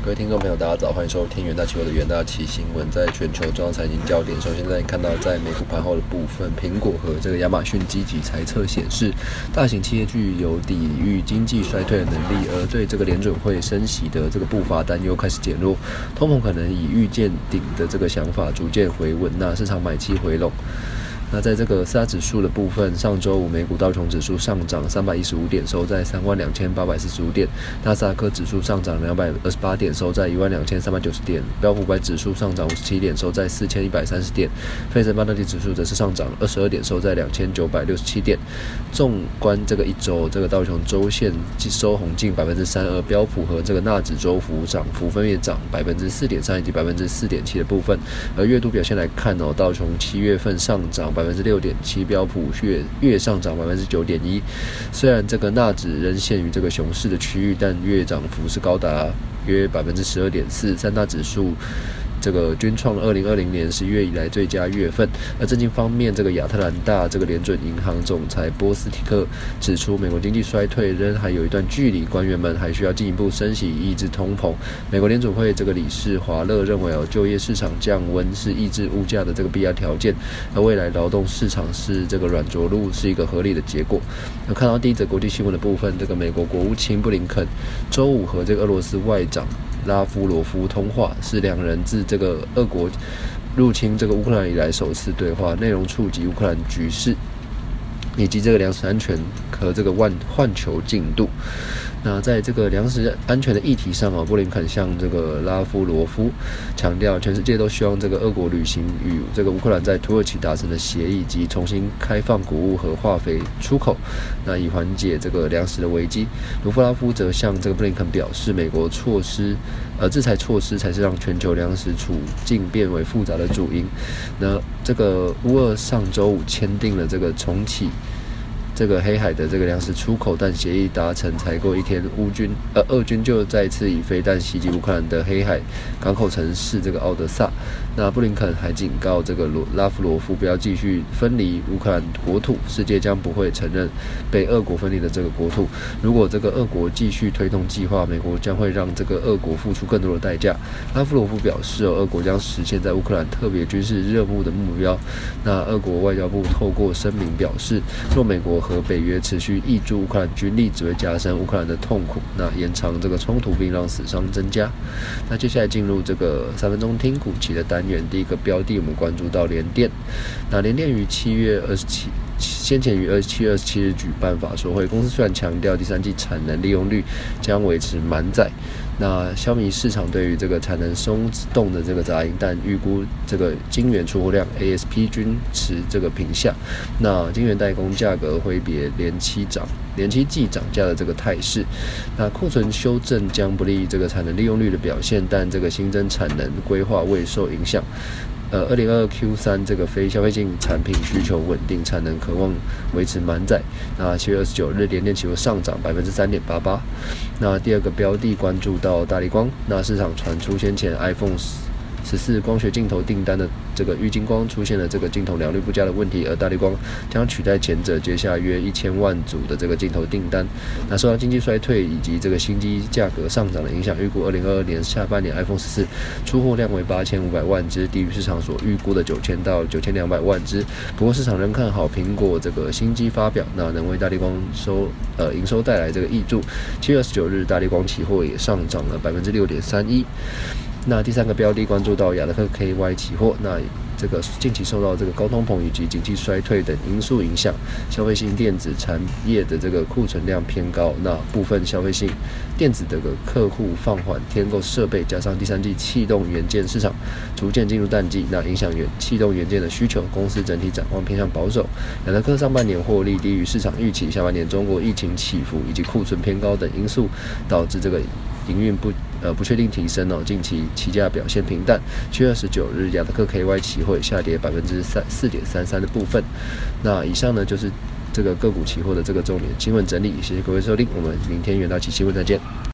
各位听众朋友，大家早，欢迎收听元大期货的元大期新闻。在全球重要财经焦点，首先在看到在美股盘后的部分，苹果和这个亚马逊积极猜测显示，大型企业具有抵御经济衰退的能力，而对这个联准会升息的这个步伐担忧开始减弱，通膨可能以预见顶的这个想法逐渐回稳，那市场买气回笼。那在这个四大指数的部分，上周五美股道琼指数上涨三百一十五点，收在三万两千八百四十五点；纳斯达克指数上涨两百二十八点，收在一万两千三百九十点；标普百指数上涨五十七点，收在四千一百三十点；费城半导体指数则是上涨二十二点，收在两千九百六十七点。纵观这个一周，这个道琼周线收红近百分之三，而标普和这个纳指周幅涨幅分别涨百分之四点三以及百分之四点七的部分。而月度表现来看哦，道琼七月份上涨。百分之六点七，标普月月上涨百分之九点一。虽然这个纳指仍限于这个熊市的区域，但月涨幅是高达约百分之十二点四。三大指数。这个均创了二零二零年十一月以来最佳月份。而政经方面，这个亚特兰大这个联准银行总裁波斯提克指出，美国经济衰退仍还有一段距离，官员们还需要进一步升息抑制通膨。美国联准会这个理事华勒认为，哦，就业市场降温是抑制物价的这个必要条件，而未来劳动市场是这个软着陆是一个合理的结果。那看到第一则国际新闻的部分，这个美国国务卿布林肯周五和这个俄罗斯外长。拉夫罗夫通话是两人自这个俄国入侵这个乌克兰以来首次对话，内容触及乌克兰局势。以及这个粮食安全和这个万换球进度。那在这个粮食安全的议题上啊，布林肯向这个拉夫罗夫强调，全世界都希望这个俄国履行与这个乌克兰在土耳其达成的协议，及重新开放谷物和化肥出口，那以缓解这个粮食的危机。卢夫拉夫则向这个布林肯表示，美国措施，呃，制裁措施才是让全球粮食处境变为复杂的主因。那这个乌俄上周五签订了这个重启。这个黑海的这个粮食出口，但协议达成才过一天，乌军呃，俄军就再次以飞弹袭击乌克兰的黑海港口城市这个奥德萨。那布林肯还警告这个罗拉夫罗夫不要继续分离乌克兰国土，世界将不会承认被俄国分离的这个国土。如果这个俄国继续推动计划，美国将会让这个俄国付出更多的代价。拉夫罗夫表示，俄国将实现在乌克兰特别军事任务的目标。那俄国外交部透过声明表示，若美国和北约持续挹注乌克兰军力，只会加深乌克兰的痛苦，那延长这个冲突，并让死伤增加。那接下来进入这个三分钟听股期的单元，第一个标的我们关注到联电。那联电于七月二十七，先前于二七月二十七日举办法说会，公司虽然强调第三季产能利用率将维持满载。那消弭市场对于这个产能松动的这个杂音，但预估这个晶圆出货量 ASP 均持这个平下，那晶圆代工价格挥别连期涨、连期季涨价的这个态势，那库存修正将不利于这个产能利用率的表现，但这个新增产能规划未受影响。呃，二零二二 Q 三这个非消费性产品需求稳定，产能渴望维持满载。那七月二十九日，连电期货上涨百分之三点八八。那第二个标的关注到大力光，那市场传出先前 iPhone。十四光学镜头订单的这个玉金光出现了这个镜头良率不佳的问题，而大力光将取代前者接下约一千万组的这个镜头订单。那受到经济衰退以及这个新机价格上涨的影响，预估二零二二年下半年 iPhone 十四出货量为八千五百万只，低于市场所预估的九千到九千两百万只。不过市场仍看好苹果这个新机发表，那能为大力光收呃营收带来这个益助。七月二十九日，大力光期货也上涨了百分之六点三一。那第三个标的关注到亚德克 KY 期货，那这个近期受到这个高通膨以及经济衰退等因素影响，消费性电子产业的这个库存量偏高，那部分消费性电子的个客户放缓添购设备，加上第三季气动元件市场逐渐进入淡季，那影响元气动元件的需求，公司整体展望偏向保守。亚德克上半年获利低于市场预期，下半年中国疫情起伏以及库存偏高等因素，导致这个营运不。呃，不确定提升哦。近期期价表现平淡。七月二十九日，亚特克 KY 期货下跌百分之三四点三三的部分。那以上呢，就是这个个股期货的这个重点新闻整理。谢谢各位收听，我们明天元大期新闻再见。